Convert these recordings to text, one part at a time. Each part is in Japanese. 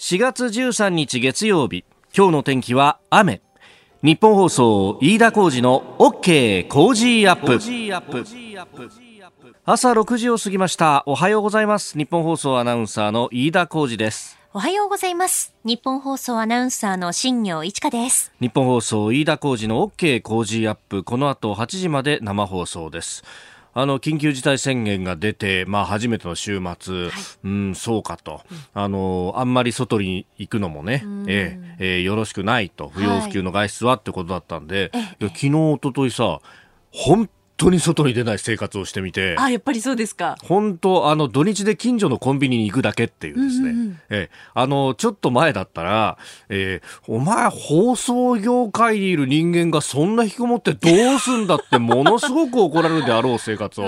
4月13日月曜日今日の天気は雨。日本放送飯田浩二の OK 工事アップ。朝6時を過ぎました。おはようございます。日本放送アナウンサーの飯田浩二です。おはようございます。日本放送アナウンサーの新業一華です。日本放送飯田浩二の OK 工事アップ。この後8時まで生放送ですあの緊急事態宣言が出て、まあ、初めての週末、はい、うんそうかと、うん、あのあんまり外に行くのもね、えええー、よろしくないと。不要不急の外出はってことだったんで、はい、昨日一昨日さ本当に外に出ない生活をしてみてあやっぱりそうですか。本当あの土日で近所のコンビニに行くだけっていうですね、うんうん、えあのちょっと前だったら、えー、お前放送業界にいる人間がそんな引きこもってどうすんだって ものすごく怒られるであろう生活を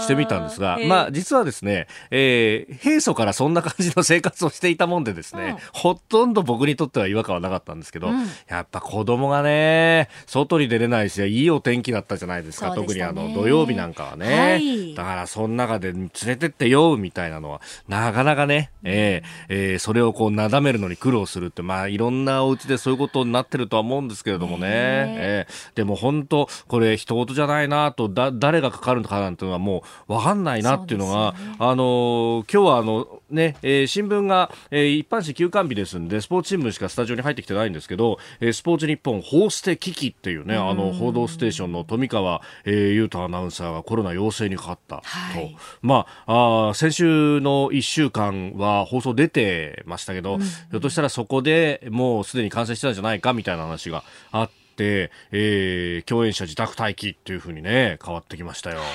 してみたんですがまあ実はですね、えー、平素からそんな感じの生活をしていたもんでですね、うん、ほとんど僕にとっては違和感はなかったんですけど、うん、やっぱ子供がね外に出れないしいいお天気だったじゃないですか、ね、特にああの土曜日なんかはね、はい、だからその中で連れてってよみたいなのはなかなかね、えーえー、それをこうなだめるのに苦労するってまあいろんなお家でそういうことになってるとは思うんですけれどもね、え。ー、でも本当これ一言じゃないなとだ誰がかかるのかなんていうのはもう分かんないなっていうのが、ね、あの今日はあのね、えー、新聞が、えー、一般紙休刊日ですんでスポーツ新聞しかスタジオに入ってきてないんですけど、えー、スポーツ日本ホーステ危機っていうねあの報道ステーションの富川、えー、優太アナウンサーがコロナ陽性にかかったと、はい、まああ先週の1週間は放送出てましたけど、うん、ひょっとしたらそこでもうすでに感染してたんじゃないかみたいな話があって、えー、共演者自宅待機っていうふうにね変わってきましたよ。はい、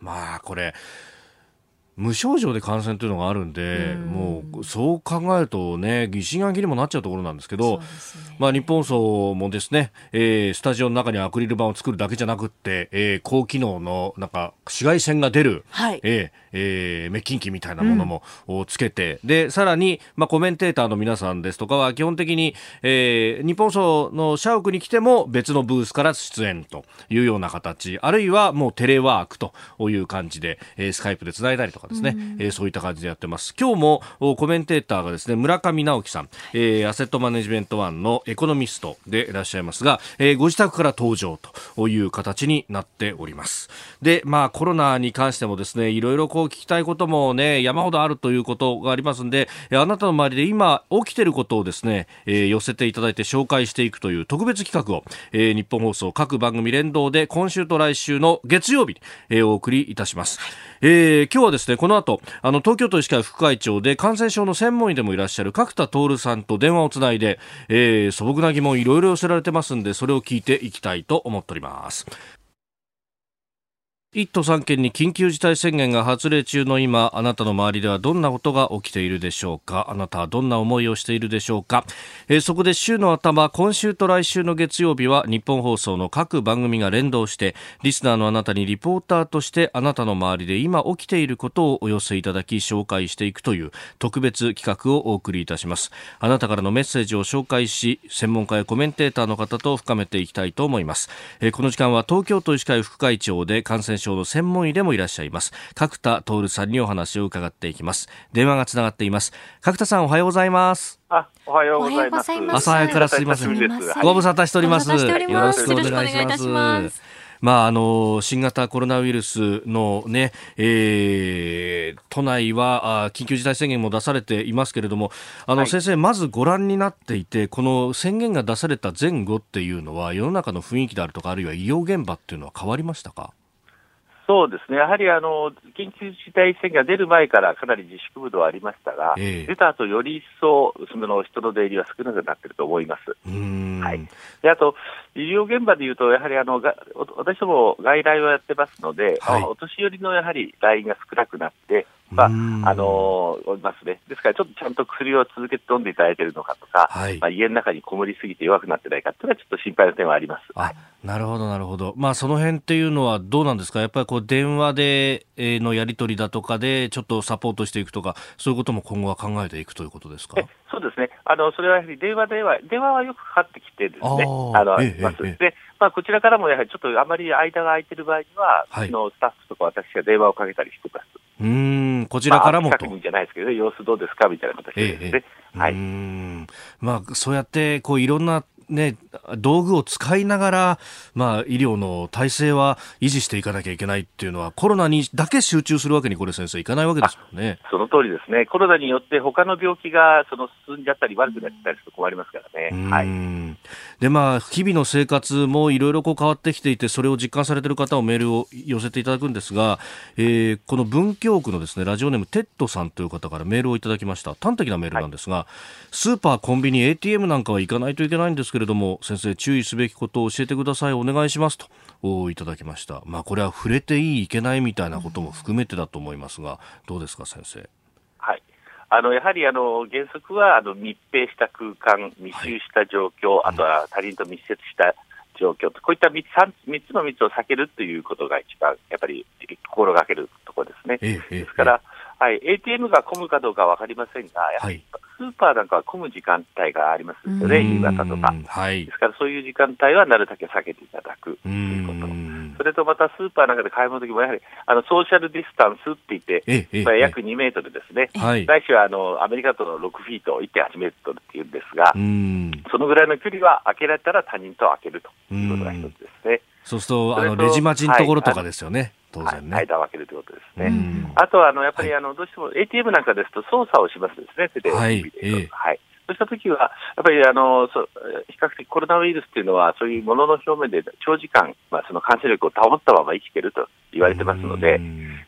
まあこれ無症状で感染というのがあるんで、うん、もうそう考えるとね疑心暗鬼にもなっちゃうところなんですけど、ね、まあ、日本層もですね、えー、スタジオの中にアクリル板を作るだけじゃなくって、えー、高機能のなんか紫外線が出る、はい、えーえー、滅菌機みたいなものも、つけて、うん、でさらに、まあ、コメンテーターの皆さんですとかは基本的に、えー、日本層の社屋に来ても別のブースから出演というような形あるいはもうテレワークという感じで、えー、スカイプでつないだりとかですね、うん、えー、そういった感じでやってます。今日もコメンテーターがですね村上直樹さん、えー、アセットマネジメントワンのエコノミストでいらっしゃいますが、えー、ご自宅から登場という形になっております。でまあコロナに関してもですねいろいろこう聞きたいこともね山ほどあるということがありますんであなたの周りで今起きていることをですね、えー、寄せていただいて紹介していくという特別企画を、えー、日本放送各番組連動で今週と来週の月曜日に、えー、お送りいたします、えー、今日はですねこの後あの東京都医師会副会長で感染症の専門医でもいらっしゃる角田徹さんと電話をつないで、えー、素朴な疑問いろいろ寄せられてますんでそれを聞いていきたいと思っております。1都3県に緊急事態宣言が発令中の今あなたの周りではどんなことが起きているでしょうか？あなたはどんな思いをしているでしょうか、えー、そこで週の頭今週と来週の月曜日は日本放送の各番組が連動してリスナーのあなたにリポーターとしてあなたの周りで今起きていることをお寄せいただき紹介していくという特別企画をお送りいたします。あなたからのメッセージを紹介し専門家やコメンテーターの方と深めていきたいと思います、えー、この時間は東京都医師会副会長で感染症症の専門医でもいらっしゃいます。角田徹さんにお話を伺っていきます。電話がつながっています。角田さんおはようございます。あ、おはようございます。朝早くからすみません。ご無沙汰しております。よろしくお願いします。まあ、あの新型コロナウイルスのね、えー、都内はあ緊急事態宣言も出されていますけれどもあの、はい、先生まずご覧になっていてこの宣言が出された前後っていうのは世の中の雰囲気であるとかあるいは医療現場っていうのは変わりましたか？そうですね、やはりあの緊急事態宣言が出る前からかなり自粛ムードはありましたが、えー、出た後より一層その人の出入りは少なくなっていると思います。はい、であと、医療現場でいうと、やはりあのが私ども外来をやってますので、はい、お年寄りのやはり来院が少なくなって、まあ、あのー、ますね。ですから、ちょっとちゃんと薬を続けて飲んでいただいているのかとか、はい、まあ、家の中にこもりすぎて弱くなってないかというのは、ちょっと心配な点はあります。あなるほど、なるほど。まあ、その辺っていうのはどうなんですか？やっぱりこう、電話で、えのやり取りだとかで、ちょっとサポートしていくとか、そういうことも今後は考えていくということですか？そうですね。あの、それはやはり電話では、電話はよくかかってきてですね、あの、ええます。で、まあ、こちらからもやはりちょっとあまり間が空いてる場合には、はい、のスタッフとか私が電話をかけたりしてます。うんこちらからも確認じゃないですけど、様子どうですかみたいな形でね。ええ、はい。まあ、そうやって、こう、いろんなね、道具を使いながら、まあ、医療の体制は維持していかなきゃいけないっていうのは、コロナにだけ集中するわけに、これ、先生、いかないわけですもんね。その通りですね、コロナによって他の病気がその進んじゃったり、悪くなったりすると困りますからね。はい、で、まあ、日々の生活もいろいろ変わってきていて、それを実感されている方をメールを寄せていただくんですが、えー、この文京区のですねラジオネーム、テッドさんという方からメールをいただきました、端的なメールなんですが、はい、スーパー、コンビニ、ATM なんかは行かないといけないんですけれども、先生、注意すべきことを教えてください、お願いしますといただきました。まあ、これは触れていい、いけないみたいなことも含めてだと思いますが、どうですか、先生？はい。あのやはりあの原則はあの密閉した空間、密集した状況、はい、あとは他人と密接した状況と、こういった 3, 3つの密を避けるということが一番やっぱり心がけるところですね。ええ、ですから、はい、ATM が混むかどうか分かりませんが、やはりスーパーなんかは混む時間帯がありますよね、夕方とか、はい。ですからそういう時間帯はなるだけ避けていただく。ということ。それとまたスーパーなんかで買い物の時も、やはりあのソーシャルディスタンスって言って、まあ、約2メートルですね、はい、来週はあのアメリカとの6フィート、1.8メートルっていうんですが、そのぐらいの距離は開けられたら他人と開けるということが一つですね。そうすると、あのレジ待ちのところとかですよね。はい当然ね。間を空けるということですね。あとは、あの、やっぱり、あの、どうしても ATM なんかですと操作をしますですね、手で。はい。はい。そうしたときは、やっぱりあのそ比較的コロナウイルスっていうのは、そういうものの表面で長時間、まあ、その感染力を保ったまま生きていると言われてますので、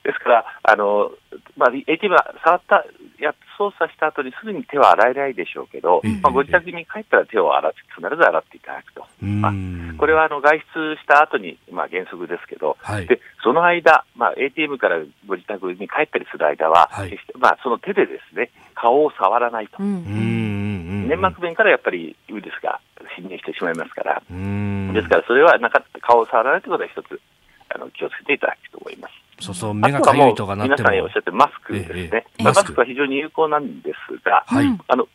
ですから、あのまあ、ATM は触ったや操作した後にすぐに手は洗えないでしょうけど、まあ、ご自宅に帰ったら手を洗って必ず洗っていただくと、まあ、これはあの外出した後にまあ原則ですけど、はい、でその間、まあ、ATM からご自宅に帰ったりする間は、はい、まあ、その手でですね顔を触らないと、粘膜面からやっぱりウイルスが侵入してしまいますから、ですからそれはなか顔を触らないということは一つあの気をつけていただくと思います。そうそう、目がかゆいとかなって皆さんおっしゃってマスクですね。ええ、マスクは非常に有効なんですが、はい、あの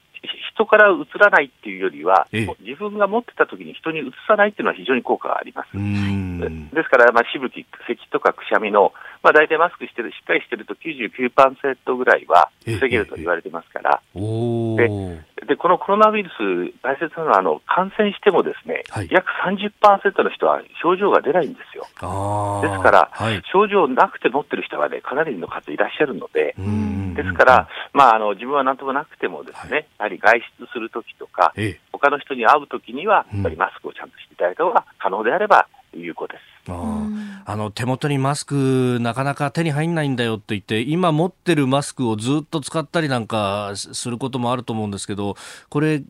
人からうつらないっていうよりは、ええ、自分が持ってた時に人にうつさないっていうのは非常に効果があります。ですから、まあ、しぶき、咳とかくしゃみの、まあ、大体マスクしてる、しっかりしてると99%ぐらいは防げると言われてますから、えででこのコロナウイルス、大切なのはあの感染してもですね、はい、約30%の人は症状が出ないんですよ。ですから、はい、症状なくて持ってる人が、ね、かなりの数いらっしゃるので、ですから、まあ、あの自分はなんともなくてもですね、はい、やはり外出するときとか、ええ、他の人に会うときには、やっぱりマスクをちゃんとしていただいた方が可能であれば有効です。あの手元にマスクなかなか手に入んないんだよって言って今持ってるマスクをずっと使ったりなんかすることもあると思うんですけどこれ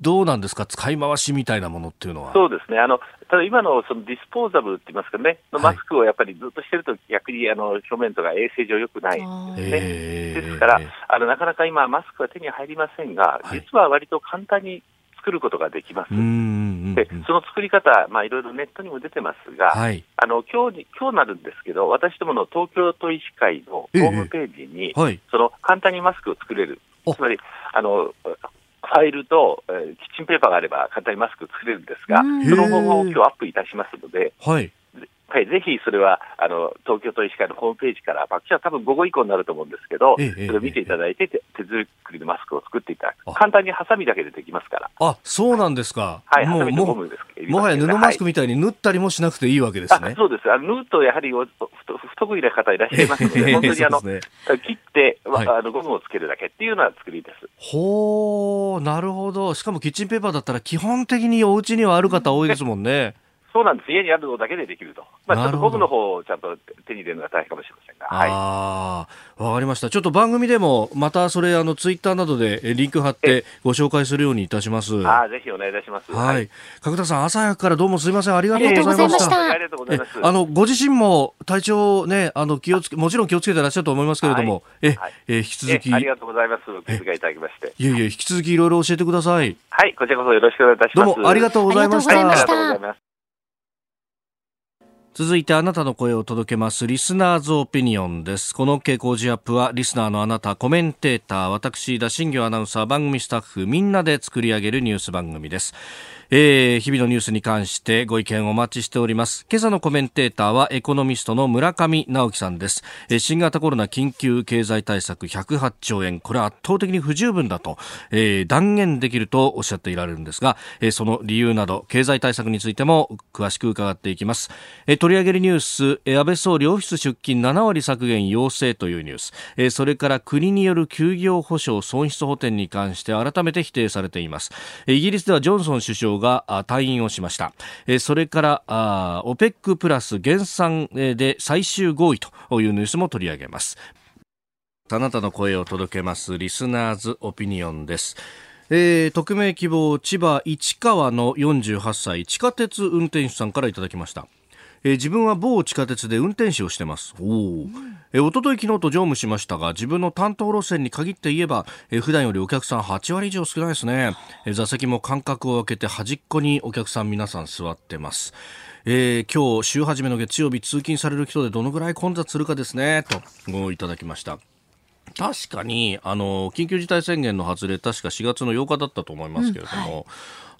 どうなんですか？使い回しみたいなものっていうのは。そうですね。あのただ今のそのディスポーザブルって言いますかね、のマスクをやっぱりずっとしてると逆にあの表面とか衛生上良くない。ですね。ですから、あのなかなか今マスクは手に入りませんが、実は割と簡単に作ることができます。で、その作り方、まあ、いろいろネットにも出てますが、はい、あの今日に今日なるんですけど、私どもの東京都医師会のホームページに、えはい、その簡単にマスクを作れる、つまりあのファイルと、えー、キッチンペーパーがあれば簡単にマスク作れるんですが、その方法を今日アップいたしますので、はい、はい、ぜひそれはあの東京都医師会のホームページから、まあ、は多分午後以降になると思うんですけど、ええ、それを見ていただいて、手作りのマスクを作っていただく、簡単にハサミだけでできますから。あそうなんですか、はい、もうももはや布マスクみたいに縫ったりもしなくていいわけですね。そうです。あの縫うとやはり不得意な方いらっしゃいますので、本当にあの、ね、切って、はい、あのゴムをつけるだけっていうような作りです。ほー、なるほど、しかもキッチンペーパーだったら、基本的にお家にはある方多いですもんね。そうなんです、家にあるのだけでできると、まあ、ちょっと僕の方をちゃんと手に入れるのが大変かもしれませんが、はい、あわかりました、ちょっと番組でも、またそれ、あのツイッターなどでリンク貼ってご紹介するようにいたします。あぜひお願いいたします。はい、角田さん、朝早くからどうもすみません、ありがとうございました。ありがとうございます。あのご自身も体調ね、あの気をつけ、もちろん気をつけてらっしゃると思いますけれども、はい、え、はい、え引き続きありがとうございます。お気遣いいただきまして。いえいえ、引き続きいろいろ教えてください。はい、こちらこそよろしくお願いいたします。どうもありがとうございました。ありがとうございました。続いてあなたの声を届けますリスナーズオピニオンです。この傾向ジアップはリスナーのあなた、コメンテーター、私、田新業アナウンサー、番組スタッフ、みんなで作り上げるニュース番組です。えー、日々のニュースに関してご意見お待ちしております。今朝のコメンテーターはエコノミストの村上直樹さんです。えー、新型コロナ緊急経済対策108兆円、これは圧倒的に不十分だと、えー、断言できるとおっしゃっていられるんですが、えー、その理由など経済対策についても詳しく伺っていきます。えー、取り上げるニュース、えー、安倍総理オフィス出勤7割削減要請というニュース、えー、それから国による休業保障損失補填に関して改めて否定されています。イギリスではジョンソン首相が退院をしました。それからあ OPEC プラス減産で最終合意というニュースも取り上げます。あなたの声を届けますリスナーズオピニオンです。えー、匿名希望千葉市川の48歳地下鉄運転手さんからいただきました。えー、自分は某地下鉄で運転手をしてますおお、えー、一昨日昨日と乗務しましたが自分の担当路線に限って言えば、えー、普段よりお客さん8割以上少ないですね、えー、座席も間隔を空けて端っこにお客さん皆さん座ってます。えー、今日週初めの月曜日通勤される人でどのぐらい混雑するかですねとごいただきました。確かにあの緊急事態宣言の発令確か4月の8日だったと思いますけれども、うんはい。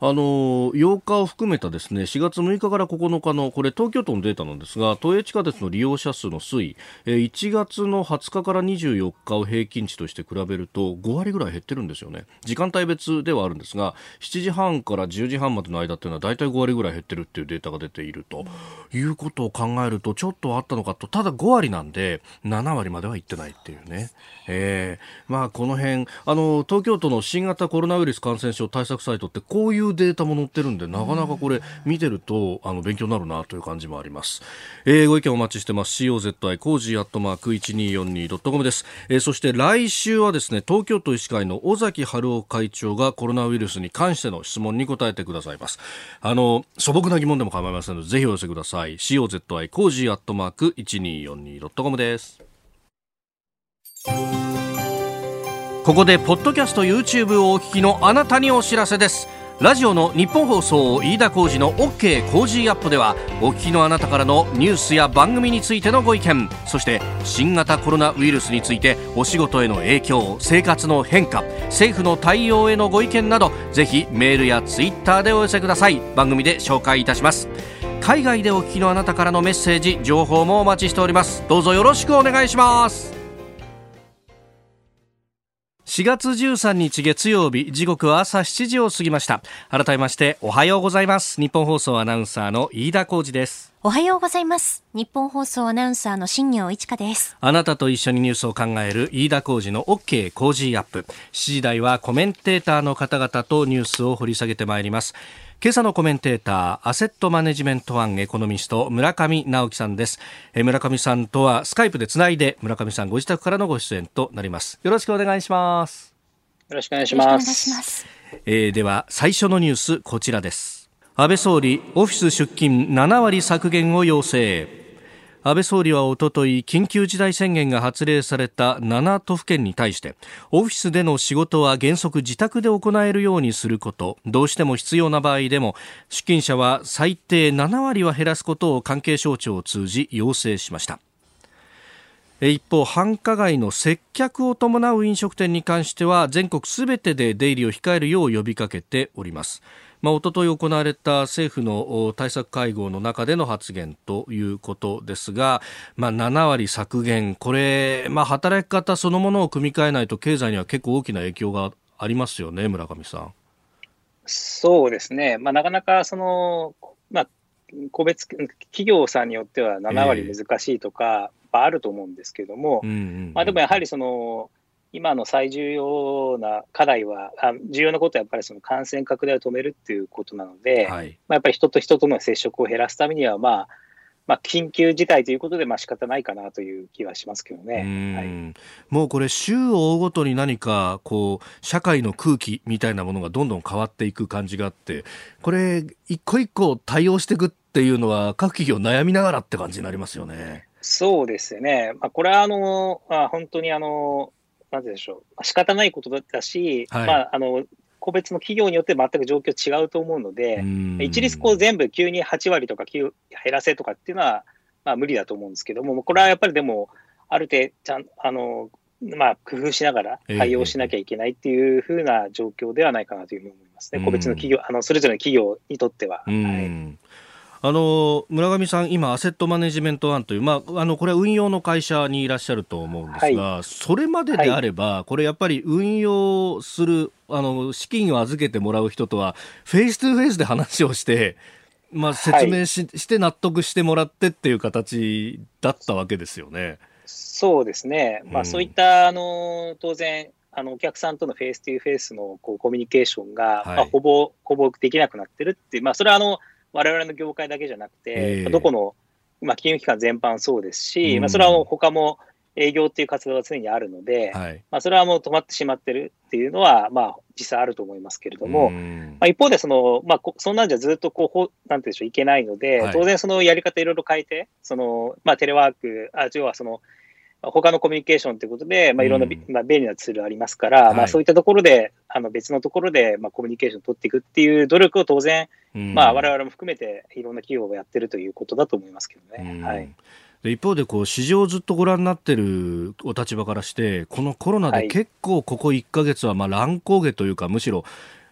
あの8日を含めたですね4月6日から9日のこれ東京都のデータなんですが都営地下鉄の利用者数の推移1月の20日から24日を平均値として比べると5割ぐらい減ってるんですよね。時間帯別ではあるんですが7時半から10時半までの間っていうのは大体5割ぐらい減ってるっていうデータが出ていると。いうことを考えるとちょっとあったのかとただ5割なんで7割まではいってないっていうね、えー、まあこの辺あの東京都の新型コロナウイルス感染症対策サイトってこういうデータも載ってるんで、なかなかこれ見てると、あの、勉強になるなという感じもあります。えー、ご意見お待ちしてます。COZI コージーアットマーク 1242.com です。えー、そして来週はですね、東京都医師会の尾崎治夫会長がコロナウイルスに関しての質問に答えてくださいます。あの、素朴な疑問でも構いませんので、ぜひお寄せください。COZI コージーアットマーク 1242.com です。ここでポッドキャスト YouTube をお聞きのあなたにお知らせですラジオのニッポン放送飯田浩司の OK コージーアップではお聞きのあなたからのニュースや番組についてのご意見そして新型コロナウイルスについてお仕事への影響生活の変化政府の対応へのご意見などぜひメールやツイッターでお寄せください。番組で紹介いたします。海外でお聞きのあなたからのメッセージ情報もお待ちしております。どうぞよろしくお願いします。4月13日月曜日時刻は朝7時を過ぎました。改めましておはようございます。日本放送アナウンサーの飯田浩二です。おはようございます。日本放送アナウンサーの新業一華です。あなたと一緒にニュースを考える飯田浩二の OK 工事アップ。7時台はコメンテーターの方々とニュースを掘り下げてまいります今朝のコメンテーターアセットマネジメントワンエコノミスト村上直樹さんです。え村上さんとはスカイプでつないで村上さんご自宅からのご出演となります。よろしくお願いします。よろしくお願いします。えー、では最初のニュースこちらです。安倍総理オフィス出勤7割削減を要請安倍総理はおととい緊急事態宣言が発令された7都府県に対してオフィスでの仕事は原則自宅で行えるようにすることどうしても必要な場合でも出勤者は最低7割は減らすことを関係省庁を通じ要請しました。一方繁華街の接客を伴う飲食店に関しては全国すべてで出入りを控えるよう呼びかけております。まあ、一昨日行われた政府の対策会合の中での発言ということですが、まあ、7割削減、これ、まあ、働き方そのものを組み替えないと経済には結構大きな影響がありますよね、村上さん。そうですね、まあ、なかなかその、まあ、個別企業さんによっては7割難しいとか、えー、あると思うんですけれども、うんうんうん、まあ、でもやはりその今の最重要な課題は、あ重要なことはやっぱりその感染拡大を止めるっていうことなので、はい、まあ、やっぱり人と人との接触を減らすためには、まあ、まあ、緊急事態ということで、まあ仕方ないかなという気はしますけどね、はい、もうこれ、週を追うごとに何かこう社会の空気みたいなものがどんどん変わっていく感じがあって、これ、一個一個対応していくっていうのは、各企業、悩みながらって感じになりますよね。そうですよね、まあ、これはあの、まあ、本当にあのなんでしょう、まあ、仕方ないことだったし、はい、まあ、あの個別の企業によって全く状況違うと思うので、一律こう全部急に8割とか減らせとかっていうのは、まあ、無理だと思うんですけども、これはやっぱりでも、ある程度ちゃん、あの、まあ、工夫しながら対応しなきゃいけないっていうふうな状況ではないかなというふうに思いますね、個別の企業、あのそれぞれの企業にとっては。はいあの村上さん、今、アセットマネジメント案という、まあ、あのこれは運用の会社にいらっしゃると思うんですが、はい、それまでであれば、はい、これやっぱり運用するあの資金を預けてもらう人とは、フェイス2フェイスで話をして、まあ、説明しはい、して納得してもらってっていう形だったわけですよね。そうですね、まあ、そういった、あの当然、あのお客さんとのフェイス2フェイスのこうコミュニケーションが、まあ、ほぼほぼできなくなってるっていう、まあ、それはあの我々の業界だけじゃなくて、えー、どこの、まあ、金融機関全般そうですし、うん、まあ、それはもう他も営業っていう活動が常にあるので、はい、まあ、それはもう止まってしまってるっていうのは、まあ、実際あると思いますけれども、うん、まあ、一方でその、まあ、そんなんじゃずっとこう、なんていうんでしょう、いけないので、はい、当然そのやり方いろいろ変えて、その、まあ、テレワーク、あ、要はその、他のコミュニケーションということで、まあ、いろんな、うん、まあ、便利なツールありますから、はい、まあ、そういったところで、あの別のところで、まあ、コミュニケーションを取っていくっていう努力を当然、うん、まあ、我々も含めていろんな企業がやってるということだと思いますけどね。うん、はい。で一方でこう市場をずっとご覧になっているお立場からしてこのコロナで結構ここ1か月はまあ乱高下というかむしろ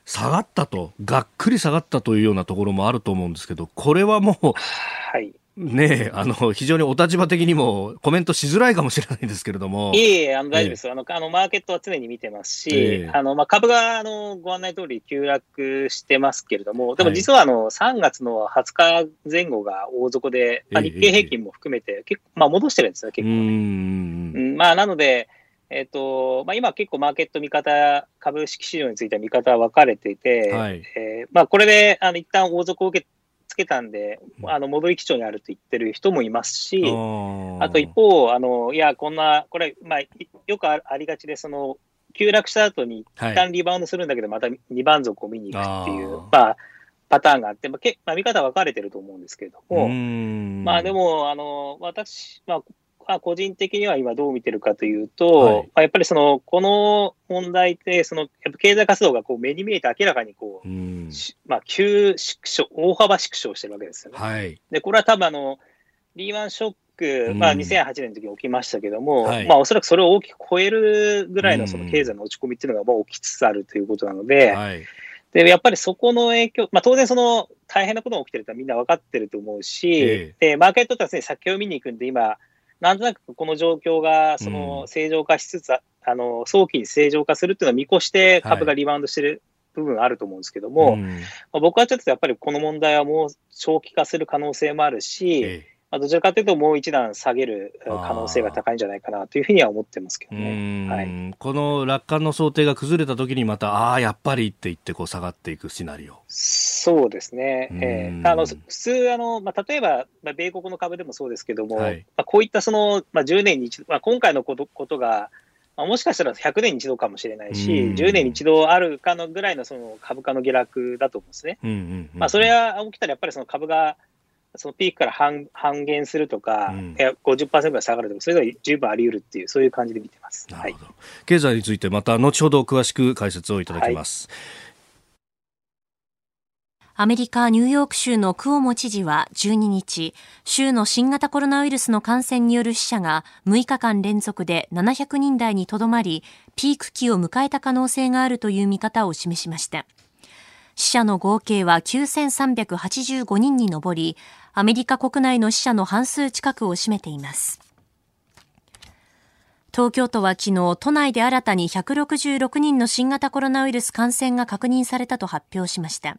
下がったとがっくり下がったというようなところもあると思うんですけどこれはもう、はい、ねあの、非常にお立場的にもコメントしづらいかもしれないですけれども。いえいえ、あの大丈夫です、えー、あの。あの、マーケットは常に見てますし、えー、あの、まあ、株が、あの、ご案内通り急落してますけれども、でも実は、あの、3月の20日前後が大底で、まあ、日経平均も含めて、結構、まあ、戻してるんですよ、結構ね。うんまあ、なので、えっ、ー、と、まあ、今結構マーケット見方、株式市場については見方は分かれていて、はい、えー、まあ、これで、あの、一旦大底を受けつけたんで、あの戻り基調にあると言ってる人もいますし、あと一方、あのいや、こんな、これ、まあ、よくありがちで、その急落した後に一旦リバウンドするんだけど、また2番底を見に行くっていう、まあ、パターンがあって、まあけまあ、見方分かれてると思うんですけれども、まあでも、あの私、まあ、まあ、個人的には今どう見てるかというと、はい、まあ、やっぱりその、この問題って、その、やっぱ経済活動がこう目に見えて明らかにこう、うまあ、急縮小、大幅縮小してるわけですよね。はい、で、これは多分あの、リーマンショック、まあ、2008年の時に起きましたけども、はい、まあ、おそらくそれを大きく超えるぐらいのその経済の落ち込みっていうのがもう起きつつあるということなので、はい、で、やっぱりそこの影響、まあ、当然その大変なことが起きてるとはみんな分かってると思うし、えー、で、マーケットってね、先を見に行くんで、今、なんとなくこの状況がその正常化しつつ、うん、あの早期に正常化するっていうのを見越して株がリバウンドしてる部分あると思うんですけども、はいまあ、僕はちょっとやっぱりこの問題はもう長期化する可能性もあるし、ええまあ、どちらかというと、もう一段下げる可能性が高いんじゃないかなというふうには思ってますけどね、はい、この楽観の想定が崩れたときに、また、ああ、やっぱりって言って、こう下がっていくシナリオ。そうですね、えー、あの普通あの、まあ、例えば、まあ、米国の株でもそうですけども、はい、まあ、こういったその、まあ、10年に一度、まあ、今回のことことが、まあ、もしかしたら100年に一度かもしれないし、10年に一度あるかのぐらいのその株価の下落だと思うんですね。まあ、それは起きたらやっぱりその株がそのピークから半半減するとか、うん、いや50%ぐらい下がるとか、それが十分あり得るっていう、そういう感じで見てます。はい、経済について、また後ほど詳しく解説をいただきます。はいアメリカ・ニューヨーク州のクオモ知事は12日、州の新型コロナウイルスの感染による死者が6日間連続で700人台にとどまり、ピーク期を迎えた可能性があるという見方を示しました。死者の合計は9385人に上り、アメリカ国内の死者の半数近くを占めています。東京都は昨日、都内で新たに166人の新型コロナウイルス感染が確認されたと発表しました。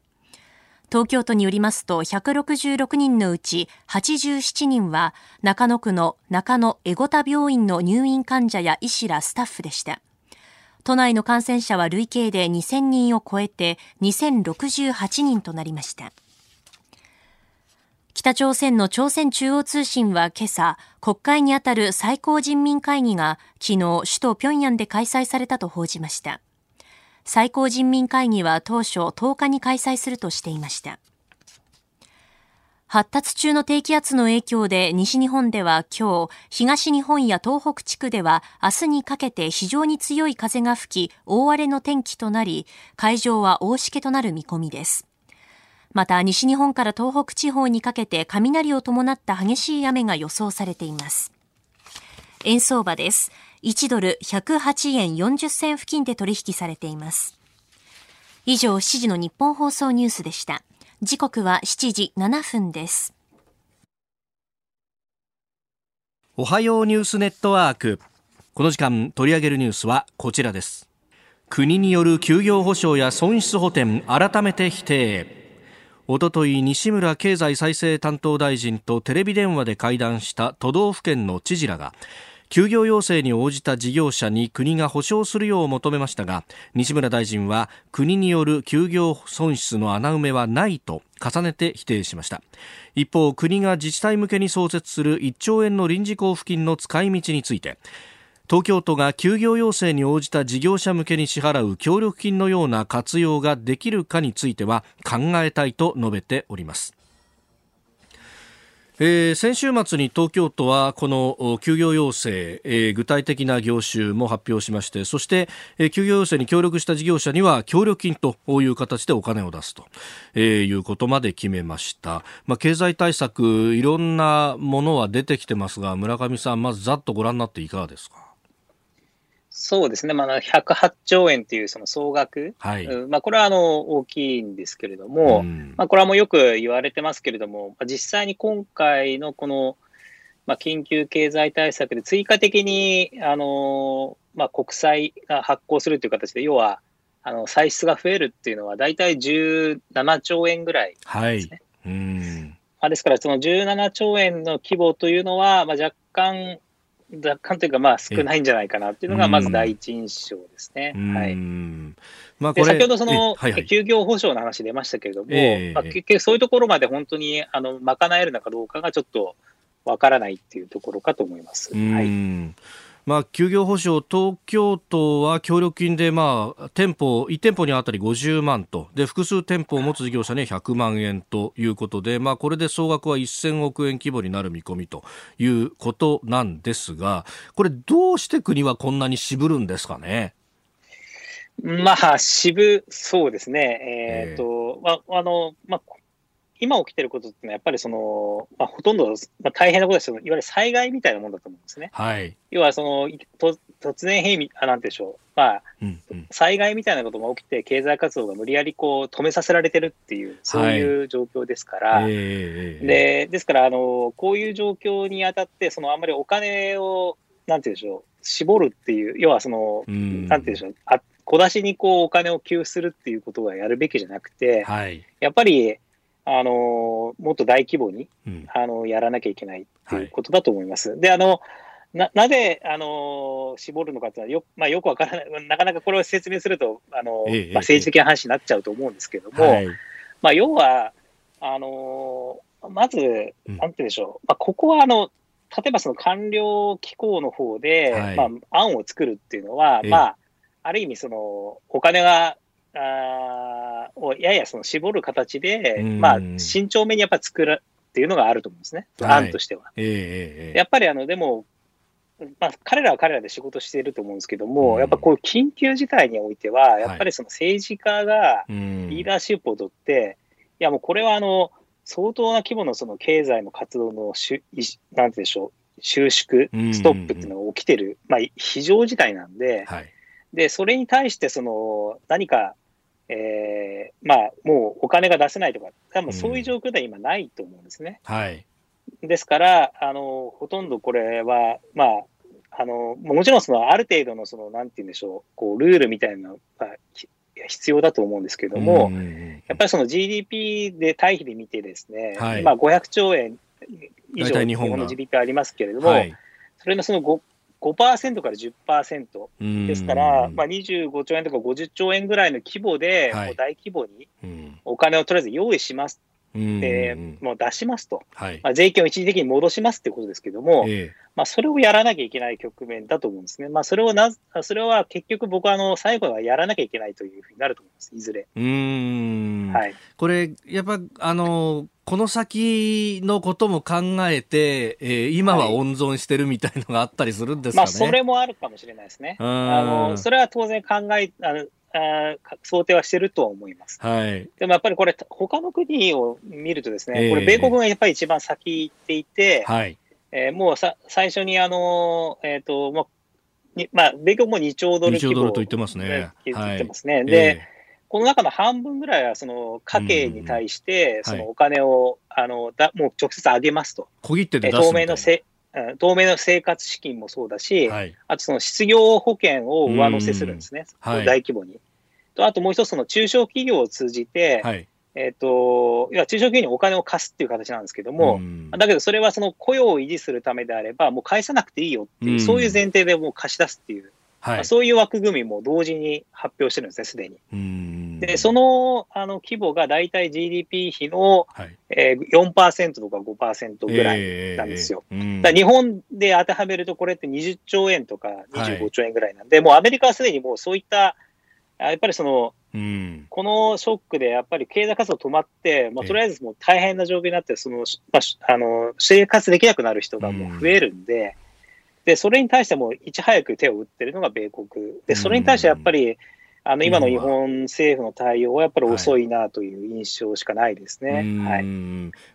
東京都によりますと、166人のうち87人は、中野区の中野エゴタ病院の入院患者や医師らスタッフでした。都内の感染者は累計で2000人を超えて2068人となりました。北朝鮮の朝鮮中央通信は今朝、国会にあたる最高人民会議が昨日首都平壌で開催されたと報じました。最高人民会議は当初10日に開催するとしていました。発達中の低気圧の影響で西日本では今日、東日本や東北地区では明日にかけて非常に強い風が吹き、大荒れの天気となり、海上は大しけとなる見込みです。また西日本から東北地方にかけて雷を伴った激しい雨が予想されています。円相場です。1ドル108円40銭付近で取引されています。以上、7時の日本放送ニュースでした。時刻は7時7分です。おはようニュースネットワーク。この時間取り上げるニュースはこちらです。国による休業保障や損失補填改めて否定。おととい西村経済再生担当大臣とテレビ電話で会談した都道府県の知事らが休業要請に応じた事業者に国が補償するよう求めましたが西村大臣は国による休業損失の穴埋めはないと重ねて否定しました。一方国が自治体向けに創設する1兆円の臨時交付金の使い道について東京都が休業要請に応じた事業者向けに支払う協力金のような活用ができるかについては考えたいと述べております。えー、先週末に東京都はこの休業要請、えー、具体的な業種も発表しましてそして、えー、休業要請に協力した事業者には協力金という形でお金を出すと、えいうことまで決めました、まあ、経済対策いろんなものは出てきてますが村上さんまずざっとご覧になっていかがですか？そうですね、まあ、108兆円というその総額、はい、まあ、これはあの大きいんですけれども、うん、まあ、これはもうよく言われてますけれども、実際に今回のこの、まあ、緊急経済対策で追加的にあの、まあ、国債が発行するという形で、要はあの歳出が増えるっていうのは、大体17兆円ぐらいですね。はい、うん。まあ、ですから、その17兆円の規模というのは、まあ、若干若干というか、まあ、少ないんじゃないかなっていうのが、まず第一印象ですね。はい。まあ、これ先ほどその、はいはい、休業保障の話出ましたけれども、えー、まあ、結局そういうところまで本当にあの賄えるのかどうかがちょっとわからないっていうところかと思います。はいまあ、休業保障、東京都は協力金で、まあ、店舗、1店舗にあたり50万と、で、複数店舗を持つ事業者に100万円ということで、まあ、これで総額は1000億円規模になる見込みということなんですが、これ、どうして国はこんなに渋るんですかね？まあ、渋そうですね。えっ、ー、と、えー、あ、あの、まあ、今起きてることってのは、やっぱりその、まあ、ほとんど、まあ、大変なことですけど、いわゆる災害みたいなもんだと思うんですね。はい。要は、その、と突然変異、あ、なんてでしょう。まあ、うんうん、災害みたいなことが起きて、経済活動が無理やりこう止めさせられてるっていう、そういう状況ですから、はい、えー、で、ですから、あの、こういう状況にあたって、その、あんまりお金を、なんていうんでしょう、絞るっていう、要はその、うん、なんていうんでしょう、あ小出しにこうお金を給付するっていうことはやるべきじゃなくて、はい、やっぱり、あのもっと大規模に、うん、あのやらなきゃいけないっていうことだと思います。はい、であのななぜ、あの絞るのかっていうのはよ,、まあ、よくわからない、なかなかこれを説明すると、あの、ええ、まあ、政治的な話になっちゃうと思うんですけども、はい、まあ、要は、あのまず、なんて言うんでしょう、まあ、ここはあの、例えばその官僚機構の方で、はい、まあ、案を作るっていうのは、まあ、ある意味、その、お金があをややその絞る形で、まあ、慎重めにやっぱ作るっていうのがあると思うんですね、はい、案としては。えー、やっぱりあのでも、まあ、彼らは彼らで仕事していると思うんですけども、うん、やっぱこういう緊急事態においては、やっぱりその政治家がリーダーシップを取って、いやもうこれはあの相当な規模のその経済の活動のしなんてでしょう、収縮、ストップっていうのが起きてる、まあ、非常事態なんで、はい、でそれに対してその何かえー、まあ、もうお金が出せないとか、多分そういう状況では今ないと思うんですね。うん、はい。ですから、あの、ほとんどこれは、まあ、あの、もちろんその、ある程度のその、なんて言うんでしょう、こう、ルールみたいなのが必要だと思うんですけども、やっぱりその GDP で対比で見てですね、はい、まあ500兆円以上日本の GDP ありますけれども、はい、それのその5%から10%ですから、まあ、25兆円とか50兆円ぐらいの規模で、もう大規模にお金をとりあえず用意しますで、もう出しますと、はい、まあ、税金を一時的に戻しますっていうことですけども、えー、まあ、それをやらなきゃいけない局面だと思うんですね。まあ、それをなそれは結局僕はあの最後はやらなきゃいけないというふうになると思います、いずれ。うん。はい、これ、やっぱ、あの、この先のことも考えて、えー、今は温存してるみたいのがあったりするんですかね。まあ、それもあるかもしれないですね。あの、それは当然考え、あのあ想定はしてるとは思います。はい。でもやっぱりこれ、他の国を見るとですね、これ、米国がやっぱり一番先行っていて、はい。えー、もうさ最初にあの、えっ、ー、と、まあ、まあ、米国も2兆ドル規模、2兆ドルと言ってますね。言ってますね。はい、で、えーこの中の半分ぐらいはその家計に対して、そのお金を、あのだもう直接上げますと。小切手で透明のせ透明の生活資金もそうだし、はい、あとその失業保険を上乗せするんですね、はい、大規模に。とあともう一つ、中小企業を通じて、はい、えっ、ー、と、要は中小企業にお金を貸すっていう形なんですけども、だけどそれはその雇用を維持するためであれば、もう返さなくていいよっていう、そういう前提でもう貸し出すっていう、はい、そういう枠組みも同時に発表してるんですね、すでに。で、そのあの規模が大体 GDP 比の、はい。えー、4%とか5%ぐらいなんですよ。えー、だ日本で当てはめると、これって20兆円とか25兆円ぐらいなんで、はい、もうアメリカはすでにもうそういったやっぱりその、うん、このショックでやっぱり経済活動止まって、まあ、とりあえずもう大変な状況になって、そのまあ、あの生活できなくなる人がもう増えるんで、うん、でそれに対してもいち早く手を打ってるのが米国、でそれに対してやっぱり、あの今の日本政府の対応はやっぱり遅いなという印象しかないですね、はい、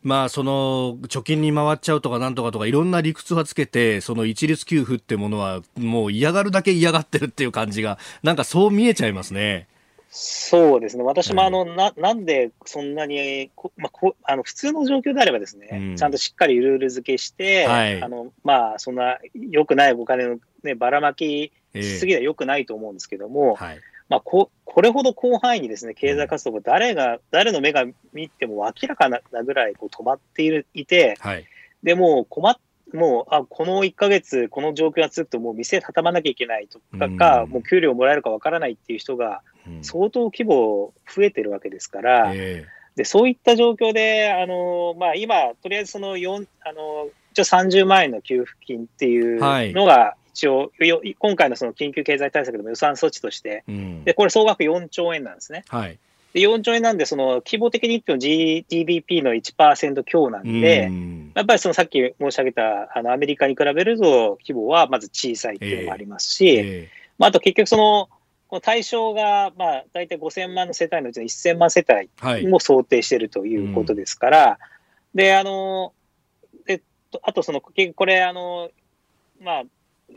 まあ、その貯金に回っちゃうとかなんとかとかいろんな理屈はつけてその一律給付ってものはもう嫌がるだけ嫌がってるっていう感じがなんかそう見えちゃいますね。そうですね、私もあの、ななんでそんなに、まあ、こあの普通の状況であればですね、うん、ちゃんとしっかりルール付けして、はい、あのまあ、そんな良くないお金の、ね、ばらまきしすぎは良くないと思うんですけども、えーはい。まあ、ここれほど広範囲にですね経済活動が誰が、誰の目が見ても明らかなぐらいこう止まっているいて、はい、でもう困っもうあこの1か月、この状況が続くと、もう店畳まなきゃいけないとか、かもう給料もらえるかわからないっていう人が、相当規模増えてるわけですから、うん、でそういった状況で、あのまあ、今、とりあえずその4あの一応30万円の給付金っていうのが、一応、今回のその緊急経済対策でも予算措置として、うん、でこれ、総額4兆円なんですね。はいで4兆円なんで、その規模的に言っても GDP の1%強なんで、うん、やっぱりそのさっき申し上げたあのアメリカに比べると規模はまず小さいっていうのもありますし、えーえ。ー、まあ、あと結局その、この対象がまあ大体5000万の世帯のうちの1000万世帯も想定しているということですから、はいうん、で、あの、であとその、これ、あの、まあ、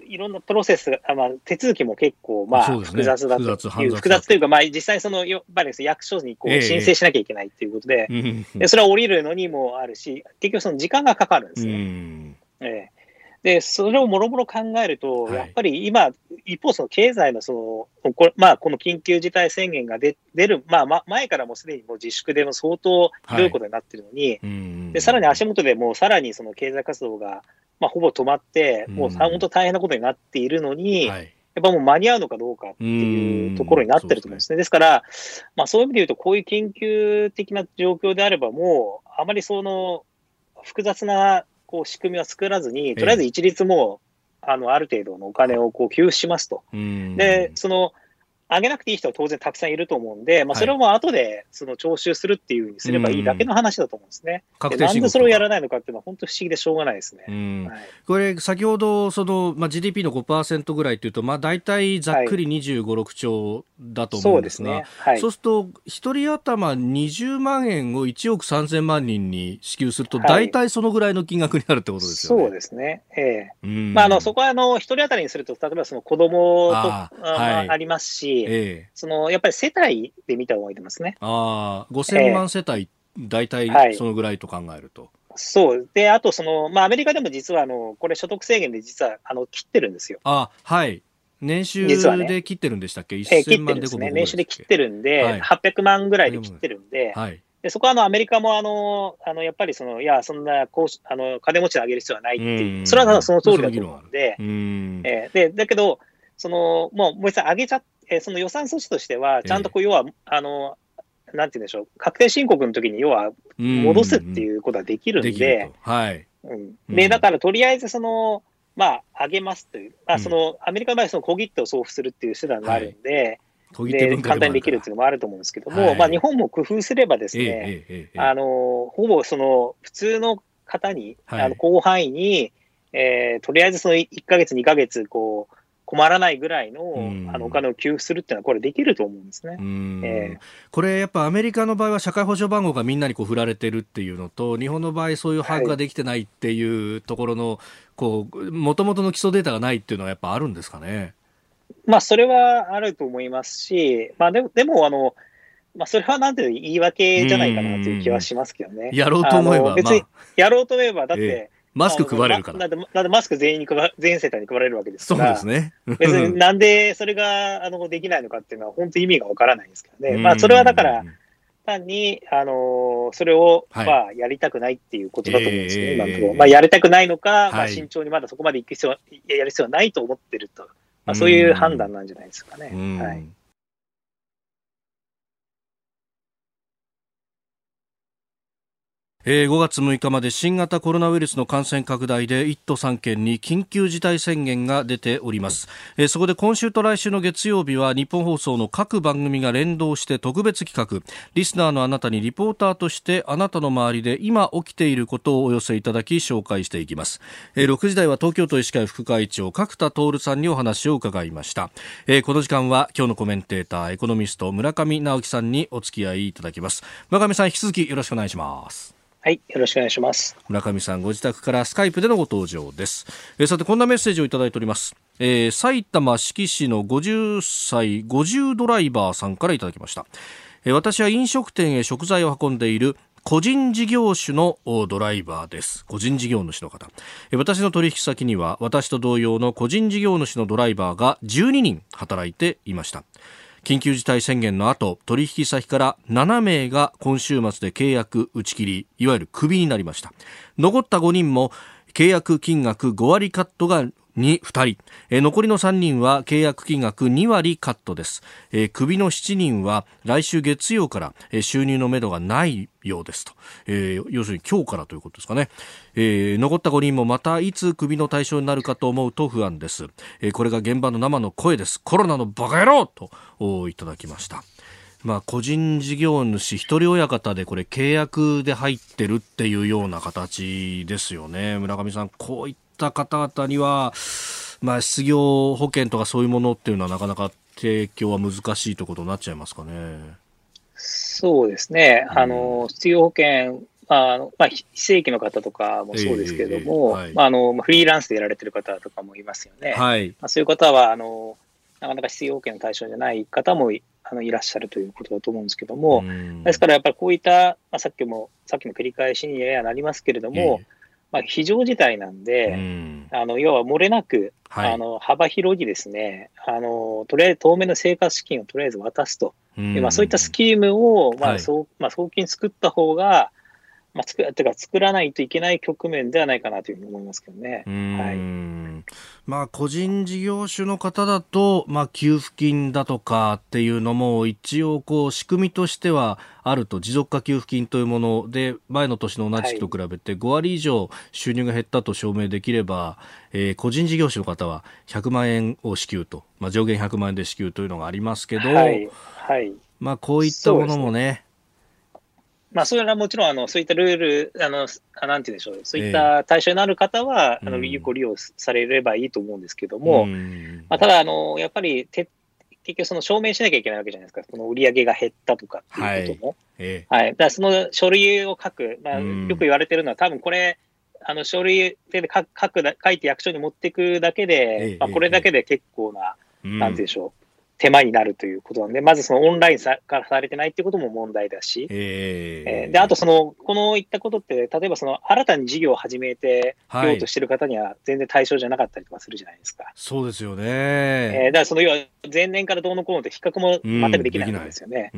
いろんなプロセスが、まあ、手続きも結構、まあ、複雑だという、複雑というか、まあ、実際その、やっぱり役所にこう申請しなきゃいけないということで、えー、でそれは降りるのにもあるし、結局その時間がかかるんですね。えーで、それをもろもろ考えると、やっぱり今、一方、その経済のその、こまあ、この緊急事態宣言が出出る、まあ、ま、前からもすでにもう自粛でも相当ひどいことになってるのに、はい、でさらに足元でもうさらにその経済活動がまあ、ほぼ止まって、もう本当大変なことになっているのに、はい、やっぱもう間に合うのかどうかっていうところになってると思うんですね。ですから、まあ、そういう意味で言うと、こういう緊急的な状況であれば、もう、あまりその複雑なこう仕組みは作らずに、とりあえず一律もう、あのある程度のお金をこう給付しますと。で、その上げなくていい人は当然たくさんいると思うんで、まあ、それをもう後でその徴収するっていうふうにすればいいだけの話だと思うんですね。うん、なんでそれをやらないのかっていうのは、本当不思議でしょうがないですね。はい、これ、先ほどその、まあ、GDP の5%ぐらいというと、まあ、大体ざっくり25、はい、6兆だと思うんですが、そう、ね。はい、そうすると、1人頭20万円を1億3000万人に支給すると、大体そのぐらいの金額になるってことですよね。そうですね。ええ。ー、まあ、あのそこはあの1人当たりにすると、例えばその子供とあ,、あありますし、ええ、そのやっぱり世帯で見た方がいいと思いますね。ああ、5000万世帯、えー、大体そのぐらいと考えると。はいそう。で、あとその、まあ、アメリカでも実は、あの、これ所得制限で実は、あの、切ってるんですよ。あはい。年収で切ってるんでしたっけ、ね、?1000 万でね、年収で切ってるんで、はい、800万ぐらいで切ってるんで、はい、でそこはあのアメリカもあのあのやっぱりその、いや、そんなこうあの金持ちで上げる必要はないっていう、それはその通りだと思うんで、うん。えー、でだけど、そのもう、もう一回上げちゃっえー、その予算措置としては、ちゃんとこう、要は、あの、なんて言うんでしょう、確定申告の時に要は戻すっていうことはできるんで、はい。うん、で、だからとりあえずその、まあ、上げますという、まあ、その、アメリカの場合、その小切手を送付するっていう手段があるんで、で簡単にできるっていうのもあると思うんですけども、はい、まあ、日本も工夫すればですね、あのほぼその普通の方に、はい、あの広範囲に、えー、とりあえずその1か月、2か月こう、困らないぐらいの,、あのお金を給付するっていうのは、これ、できると思うんですね、えー、これ、やっぱアメリカの場合は社会保障番号がみんなにこう振られてるっていうのと、日本の場合、そういう把握ができてないっていうところの、もともとの基礎データがないっていうのは、やっぱあるんですかね？まあ、それはあると思いますし、まあ、でも、でもあのまあ、それはなんていう言い訳じゃないかなという気はしますけどね。やろうと思えば。別に、やろうと思えば、だって、マスク配れるから。だって、だってマスク全員に配、全世帯に配れるわけですから。そうですね。別になんでそれが、あの、できないのかっていうのは、本当意味がわからないですけどね。まあ、それはだから、単に、あのそれを、まあ、やりたくないっていうことだと思うんですけど、今のところ。まあ、やりたくないのか、まあ、慎重にまだそこまで行く必要は、やる必要はないと思ってると。まあ、そういう判断なんじゃないですかね。はい。え、5月6日まで新型コロナウイルスの感染拡大で1都3県に緊急事態宣言が出ております、え、そこで今週と来週の月曜日は日本放送の各番組が連動して特別企画。リスナーのあなたにリポーターとしてあなたの周りで今起きていることをお寄せいただき紹介していきます、え、6時台は東京都医師会副会長角田徹さんにお話を伺いました、え、この時間は今日のコメンテーターエコノミスト村上直樹さんにお付き合いいただきます。村上さん引き続きよろしくお願いします。はい、よろしくお願いします。村上さん、ご自宅からスカイプでのご登場です。えー、さて、こんなメッセージをいただいております。えー、埼玉志木市の50歳50ドライバーさんからいただきました。えー、私は飲食店へ食材を運んでいる個人事業主のドライバーです。個人事業主の方。私の取引先には私と同様の個人事業主のドライバーが12人働いていました。緊急事態宣言の後取引先から7名が今週末で契約打ち切りいわゆるクビになりました。残った5人も契約金額5割カットがに2人、えー、残りの3人は契約金額2割カットです、えー、クビの7人は来週月曜から、えー、収入のめどがないようですと、えー、要するに今日からということですかね、えー、残った5人もまたいつクビの対象になるかと思うと不安です、えー、これが現場の生の声です。コロナのバカ野郎といただきました。まあ、個人事業主一人親方でこれ契約で入ってるっていうような形ですよね。村上さんこういっった方々には、まあ、失業保険とかそういうものっていうのはなかなか提供は難しいということになっちゃいますかね。そうですね。あの、失業保険、あのまあ、非正規の方とかもそうですけれども、フリーランスでやられてる方とかもいますよね。はい、まあ、そういう方はあの、なかなか失業保険の対象じゃない方もあのいらっしゃるということだと思うんですけども、ですからやっぱりこういった、まあ、さっきも、さっきの繰り返しにややなりますけれども、えーまあ、非常事態なんで、うん、あの要は漏れなく、はい、あの幅広にですね。あの、とりあえず当面の生活資金をとりあえず渡すと、うん、まあ、そういったスキームを、まあそうまあ、早期に作った方が、まあ、つくてか作らないといけない局面ではないかなというふうに思いますけどね。はい。まあ、個人事業主の方だと、まあ、給付金だとかっていうのも一応こう仕組みとしてはあると。持続化給付金というもので前の年の同じ時と比べて5割以上収入が減ったと証明できれば、はい、えー、個人事業主の方は100万円を支給と、まあ、上限100万円で支給というのがありますけど、はい、はい、まあ、こういったものもねまあ、それはもちろん、あの、そういったルール、あの、あなんて言うんでしょう、そういった対象になる方は、えー、あの、有効利用されればいいと思うんですけども、まあ、ただ、あの、やっぱり、て、結局その証明しなきゃいけないわけじゃないですか。この売り上げが減ったとかっていうことも。はい。えー、はい、だからその書類を書く、まあ、よく言われてるのは、多分これ、あの、書類で書く、書いて役所に持っていくだけで、えー、まあ、これだけで結構な、なんて言うんでしょう。手間になるということなんで、まずそのオンラインさからされてないっていうことも問題だし、えー、えー、で、あとその、このいったことって、例えばその新たに事業を始めてようとしてる方には全然対象じゃなかったりとかするじゃないですか。そうですよね。えー、だからその要は前年からどうのこうのって比較も全くできないわけですよね。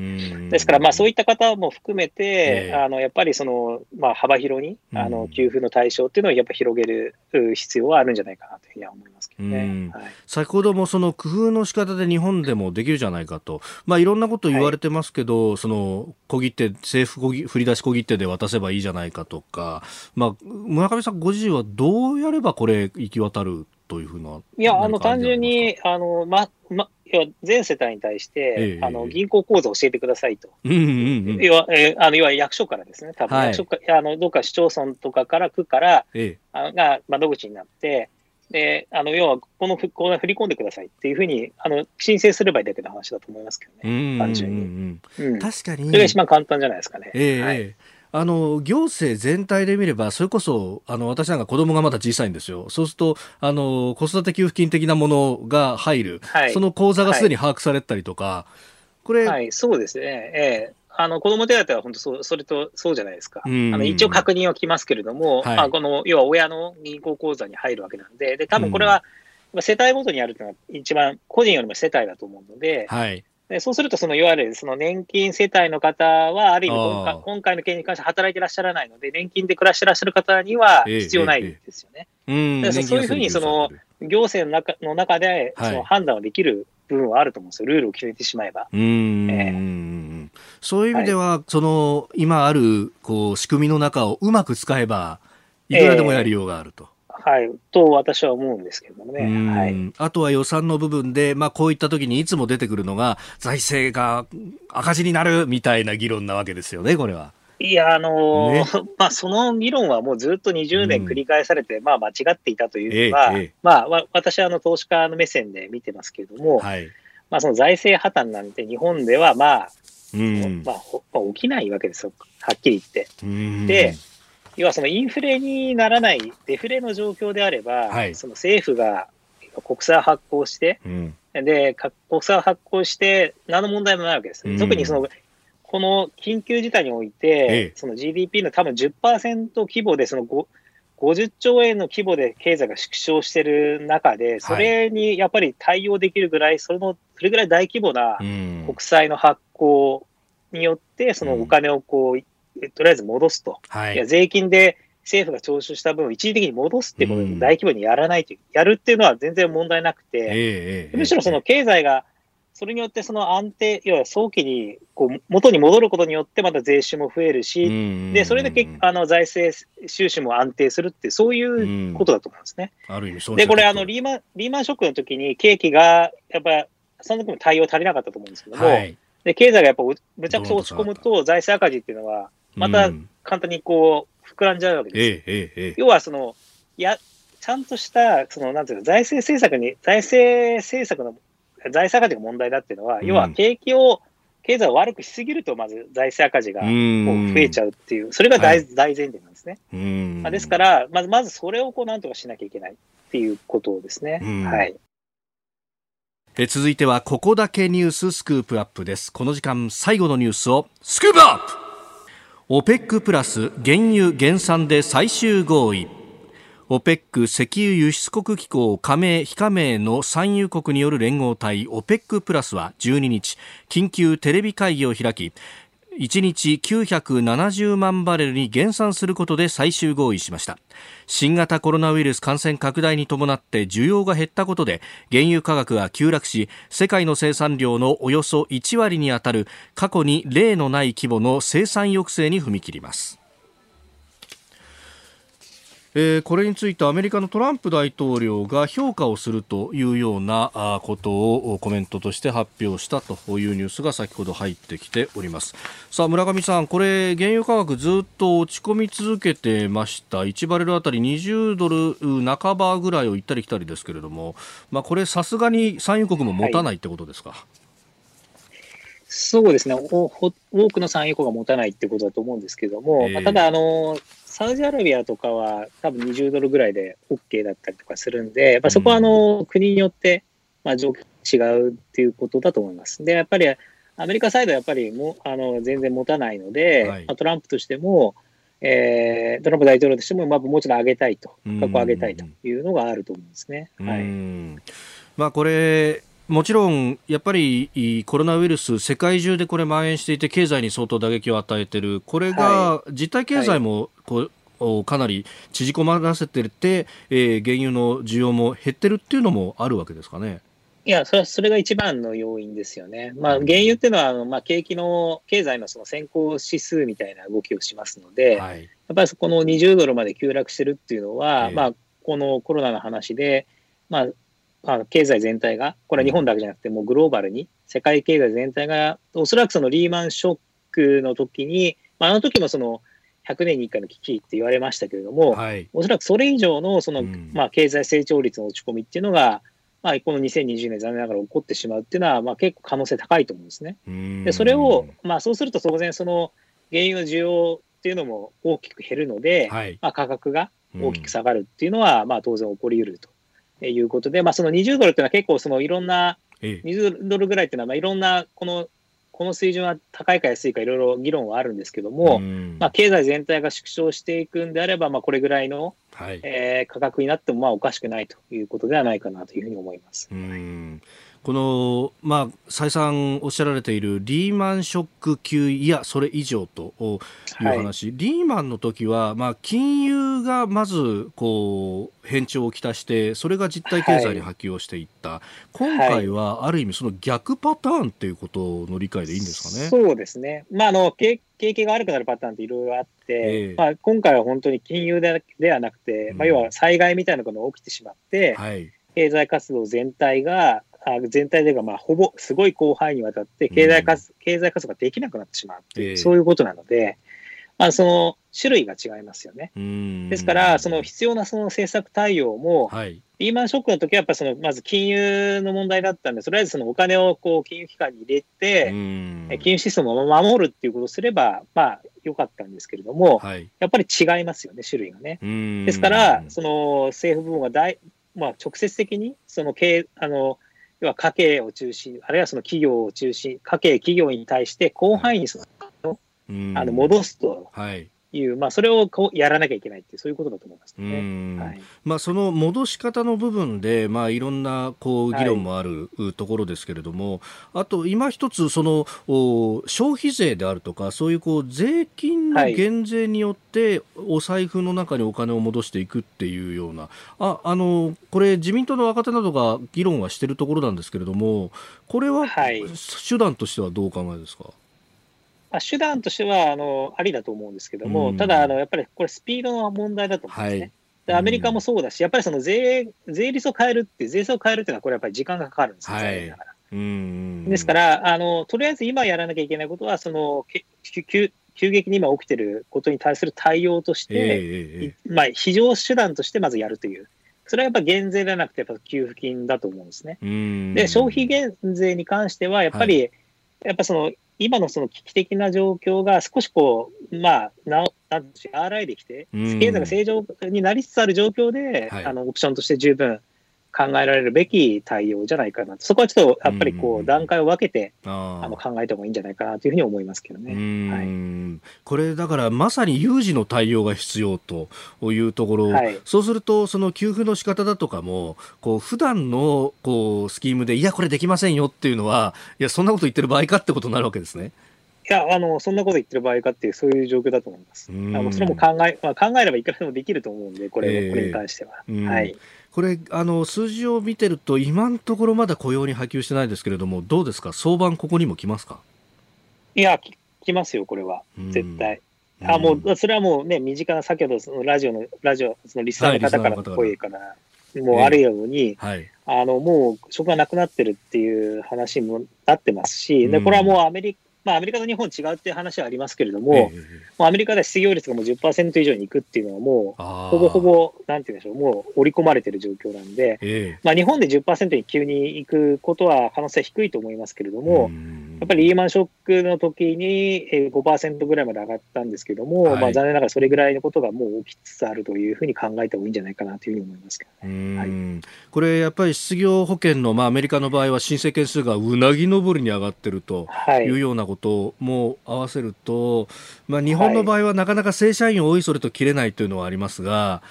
ですからまあそういった方も含めて、えー、あの、やっぱりその、まあ幅広に、あの、給付の対象っていうのをやっぱ広げる必要はあるんじゃないかなというふうには思います。ね、はい、先ほどもその工夫の仕方で日本でもできるじゃないかと、まあ、いろんなこと言われてますけど、はい、その小切手政府振り出し小切手で渡せばいいじゃないかとか、まあ、村上さんご自身はどうやればこれ行き渡るというふうな。いや、あの、単純に、あの、ま、ま、要は全世帯に対して、ええ、あの銀行口座を教えてくださいと。うんうんうん、要は、えー、あの要は役所からですね、多分、役所か、あのどっか市町村とかから区から、ええ、あが窓口になって、で、あの要はこのこの振り込んでくださいっていうふうにあの申請すればいいだけの話だと思いますけどね、単純に、うん。確かに。それが一番簡単じゃないですかね。ええはい。あの行政全体で見れば、それこそあの私なんか子供がまだ小さいんですよ、そうするとあの子育て給付金的なものが入る、はい、その口座がすでに把握されたりとか、はい、これ、はい、そうですね、ええ、あの子ども手当は本当そ、それとそうじゃないですか、あの一応確認はきますけれども、はい、まあ、この要は親の銀行口座に入るわけなんで、で多分これは、世帯ごとにあるというのは、一番個人よりも世帯だと思うので、はい、でそうすると、そのいわゆるその年金世帯の方は、ある意味今回、今回の件に関して働いてらっしゃらないので、年金で暮らしてらっしゃる方には必要ないんですよね。えええ、そういうふうにその行政の中の中でその判断をできる部分はあると思うんですよ、ルールを決めてしまえば。うん、えー、そういう意味では、はい、その今あるこう仕組みの中をうまく使えば、いくらでもやりようがあると。はい、と私は思うんですけどもね。はい、あとは予算の部分で、まあ、こういった時にいつも出てくるのが、財政が赤字になるみたいな議論なわけですよね、これは。いや、あのーね、まあ、その議論はもうずっと20年繰り返されて、うん、まあ、間違っていたというのは、ええ、まあ、私はあの投資家の目線で見てますけれども、はい、まあ、その財政破綻なんて日本では、まあ、うん、まあ、起きないわけですよ、はっきり言って。うん、で、要はそのインフレにならないデフレの状況であれば、はい、その政府が国債を発行して、うん、で国債を発行して、何の問題もないわけです。うん、特にそのこの緊急事態において、ええ、その GDP の多分10%規模で、その50兆円の規模で経済が縮小している中で、それにやっぱり対応できるぐらい、そのそれぐらい大規模な国債の発行によって、そのお金をこう、とりあえず戻すと、はい、いや税金で政府が徴収した分を一時的に戻すっていうことを大規模にやらないという、うん、やるっていうのは全然問題なくて、えー、むしろその経済が、それによってその安定、要は早期にこう元に戻ることによって、また税収も増えるし、でそれでけあの財政収支も安定するって、そういうことだと思うんですね。ある意味そうで、これあのリーマン、リーマンショックの時に景気がやっぱその時も対応足りなかったと思うんですけども、はい、で経済がやっぱむちゃくちゃ落ち込むと、財政赤字っていうのは、また簡単にこう、膨らんじゃうわけです。ええ、要は、その、や、ちゃんとした、その、なんていうの、財政政策に、財政政策の、財政赤字が問題だっていうのは、うん、要は景気を、経済を悪くしすぎると、まず財政赤字が増えちゃうっていう、それが大,、大前提なんですね。まあ、ですから、まず、まずそれをこう、なんとかしなきゃいけないっていうことですね。はい。え続いては、ここだけニューススクープアップです。この時間、最後のニュースを、スクープアップ OPEC プラス原油減産で最終合意 OPEC 石油輸出国機構加盟非加盟の産油国による連合体 OPEC プラスは12日緊急テレビ会議を開き1日970万バレルに減産することで最終合意しました。新型コロナウイルス感染拡大に伴って需要が減ったことで原油価格が急落し世界の生産量のおよそ1割にあたる過去に例のない規模の生産抑制に踏み切ります。えー、これについてアメリカのトランプ大統領が評価をするというようなことをコメントとして発表したというニュースが先ほど入ってきております。さあ村上さんこれ原油価格ずっと落ち込み続けてました。1バレルあたり20ドル半ばぐらいを行ったり来たりですけれども、まあ、これさすがに産油国も持たないってことですか、はいそうですね。多くの産油国が持たないってことだと思うんですけども、えー、まあ、ただあの、サウジアラビアとかは多分20ドルぐらいで OK だったりとかするんで、そこはあの、国によって、まあ、状況違うっていうことだと思います。で、やっぱりアメリカサイドはやっぱりもあの全然持たないので、はい、まあ、トランプとしても、えー、トランプ大統領としても、まあ、もうちょっと上げたいと、価格を上げたいというのがあると思うんですね。はい。まあ、これもちろん、やっぱりコロナウイルス、世界中でこれ蔓延していて、経済に相当打撃を与えている、これが実体経済もこう、かなり縮こまらせてて、えー、原油の需要も減ってるっていうのもあるわけですかね。いや、それはそれが一番の要因ですよね。まあ、原油っていうのは、あのまあ、景気の、経済のその先行指数みたいな動きをしますので、はい、やっぱりそこの20ドルまで急落してるっていうのは、えー、まあ、このコロナの話で、まあ、あの経済全体が、これは日本だけじゃなくて、もうグローバルに、世界経済全体が、おそらくそのリーマンショックの時に、まあ、あの時もその100年に1回の危機って言われましたけれども、はい、おそらくそれ以上のその、うん、まあ、経済成長率の落ち込みっていうのが、まあ、この2020年、残念ながら起こってしまうっていうのは、まあ、結構可能性高いと思うんですね。でそれを、まあ、そうすると当然、その原油の需要っていうのも大きく減るので、はい、まあ、価格が大きく下がるっていうのは、まあ、当然起こり得るということで、まあ、その20ドルっていうのは結構そのいろんな、20ドルぐらいっていうのは、まあ、いろんなこのこの水準は高いか安いかいろいろ議論はあるんですけども、まあ、経済全体が縮小していくんであれば、まあ、これぐらいの、はい、えー、価格になってもまあおかしくないということではないかなというふうに思います。うんこの、まあ、再三おっしゃられているリーマンショック級いやそれ以上という話、はい、リーマンの時は、まあ、金融がまずこう変調をきたしてそれが実体経済に波及をしていった、はい、今回はある意味その逆パターンということの理解でいいんですかね？そうですね、まあ、あの景気が悪くなるパターンっていろいろあって、えー、まあ、今回は本当に金融でではなくて、まあ、要は災害みたいなことが起きてしまって、はい、経済活動全体が全体でがまあほぼすごい広範囲にわたって経済活、うん、経済活動ができなくなってしまうっていう、えー、そういうことなので、まあ、その種類が違いますよね。ですから、その必要なその政策対応も、はい、リーマンショックの時はやっぱそのまず金融の問題だったんで、とりあえずそのお金をこう金融機関に入れて、金融システムを守るっていうことをすれば、まあ良かったんですけれども、はい、やっぱり違いますよね、種類がね。ですから、その政府部門が大、まあ、直接的にその経あの要は家計を中心、あるいはその企業を中心、家計、企業に対して広範囲にその、あの戻すと。はいいう、まあ、それをこうやらなきゃいけないっていう、そういうことだと思いますね、はい。まあ、その戻し方の部分で、まあ、いろんなこう議論もあるところですけれども、はい、あと今一つそのお、消費税であるとか、そういうこう税金の減税によって、お財布の中にお金を戻していくっていうような、ああのこれ、自民党の若手などが議論はしているところなんですけれども、これは手段としてはどうお考えですか？まあ、手段としてはあのありだと思うんですけども、うん、ただあの、やっぱりこれ、スピードの問題だと思うんですね。はい。でアメリカもそうだし、やっぱりその税税率を変えるって、税制を変えるっていうのは、これやっぱり時間がかかるんですよ、はい、うん。ですからあの、とりあえず今やらなきゃいけないことは、その急急激に今起きてることに対する対応として、えー、まあ、非常手段としてまずやるという。それはやっぱ減税ではなくて、やっぱ給付金だと思うんですね。で、消費減税に関しては、やっぱり、はい、やっぱその今のその危機的な状況が少しこう、まあ、ななんて和らいできて、経済が正常になりつつある状況で、はい、あのオプションとして十分考えられるべき対応じゃないかな。そこはちょっとやっぱりこう段階を分けて、あの考えた方がいいんじゃないかなというふうに思いますけどね、はい、これだからまさに有事の対応が必要というところ、はい、そうするとその給付の仕方だとかもこう普段のこうスキームでいやこれできませんよっていうのはいやそんなこと言ってる場合かってことになるわけですね。いや、あの、そんなこと言ってる場合かっていう、そういう状況だと思います。あのそれも考え、まあ、考えればいくらでもできると思うんで、これ、えー、これに関しては。はい。これあの数字を見てると今のところまだ雇用に波及してないですけれどもどうですか？相場ここにも来ますか？いや来ますよこれは。絶対。あもうそれはもうね身近な先ほどそのラジオのラジオそのリスナーの方からの声から、もうあるように、はい、あのもう職がなくなってるっていう話もなってますし、でこれはもうアメリカまあ、アメリカと日本違うっていう話はありますけれども、えうアメリカでは失業率がもう10%以上にいくっていうのはもう、ほぼほぼ、なんていうんでしょう、もう織り込まれてる状況なんで、えー、まあ、日本で10%に急に行くことは可能性低いと思いますけれども、やっぱりリーマンショックの時に5%ぐらいまで上がったんですけども、はい、まあ、残念ながらそれぐらいのことがもう起きつつあるというふうに考えた方がいいんじゃないかなというふうに思いますけどね。はい、これやっぱり失業保険の、まあ、アメリカの場合は申請件数がうなぎ登りに上がってるというようなことも合わせると、まあ、日本の場合はなかなか正社員をおいそれと切れないというのはありますが、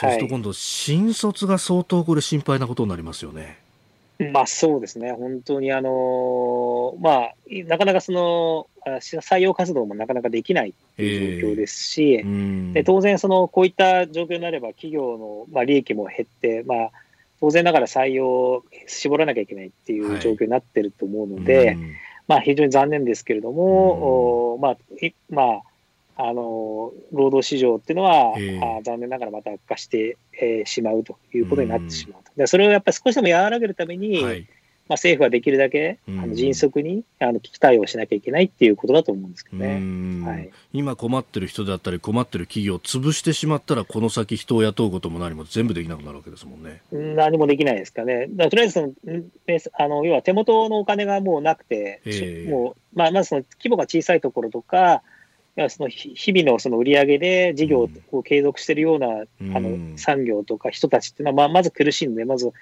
そうすると今度、新卒が相当これ心配なことになりますよね。まあそうですね、本当にあのまあ、なかなかその採用活動もなかなかできないという状況ですし、えー、で当然その、こういった状況になれば、企業の、まあ、利益も減って、まあ、当然ながら採用を絞らなきゃいけないっていう状況になってると思うので、はい、まあ、非常に残念ですけれども、まあまあ、あの労働市場っていうのは、えー、あ残念ながらまた悪化して、えー、しまうということになってしまうと。でそれをやっぱり少しでも和らげるために、はい。まあ、政府はできるだけあの迅速にあの危機対応しなきゃいけないっていうことだと思うんですけどね、はい、今困ってる人だったり困ってる企業を潰してしまったらこの先人を雇うことも何も全部できなくなるわけですもんね。何もできないですかね。だとりあえずそのあの要は手元のお金がもうなくて、えー、もうまあ、まずその規模が小さいところとかその日々のその売り上げで事業を継続しているような、あの産業とか人たちっていうのは、まあ、まず苦しいので、まず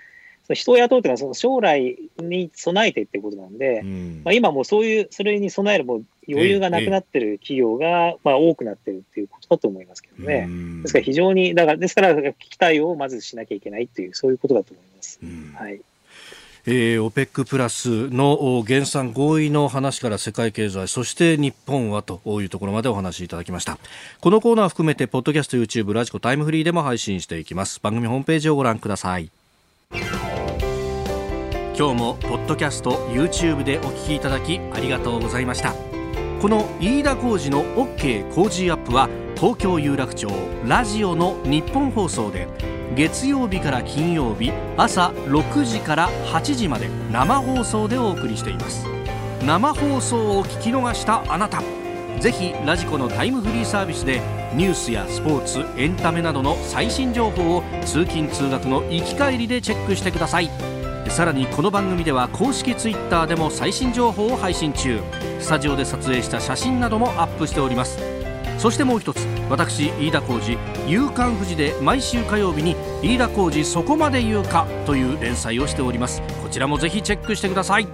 その人を雇うというのはその将来に備えてっていうことなんで、うん、まあ、今もうそういう、それに備えるもう余裕がなくなってる企業が、まあ、多くなってるっていうことだと思いますけどね。ですから非常に、だから、ですから危機対応をまずしなきゃいけないっていう、そういうことだと思います。はい。えー、OPEC プラスの減産合意の話から世界経済そして日本はというところまでお話しいただきました。このコーナー含めてポッドキャスト YouTube ラジコタイムフリーでも配信していきます。番組ホームページをご覧ください。今日もポッドキャスト YouTube でお聞きいただきありがとうございました。この飯田浩司の OK 工事アップは東京有楽町ラジオの日本放送で月曜日から金曜日朝6時から8時まで生放送でお送りしています。生放送を聞き逃したあなたぜひラジコのタイムフリーサービスでニュースやスポーツエンタメなどの最新情報を通勤通学の行き帰りでチェックしてください。さらにこの番組では公式ツイッターでも最新情報を配信中。スタジオで撮影した写真などもアップしております。そしてもう一つ私飯田浩司「夕刊富士」で毎週火曜日に「飯田浩司そこまで言うか」という連載をしております。こちらもぜひチェックしてください。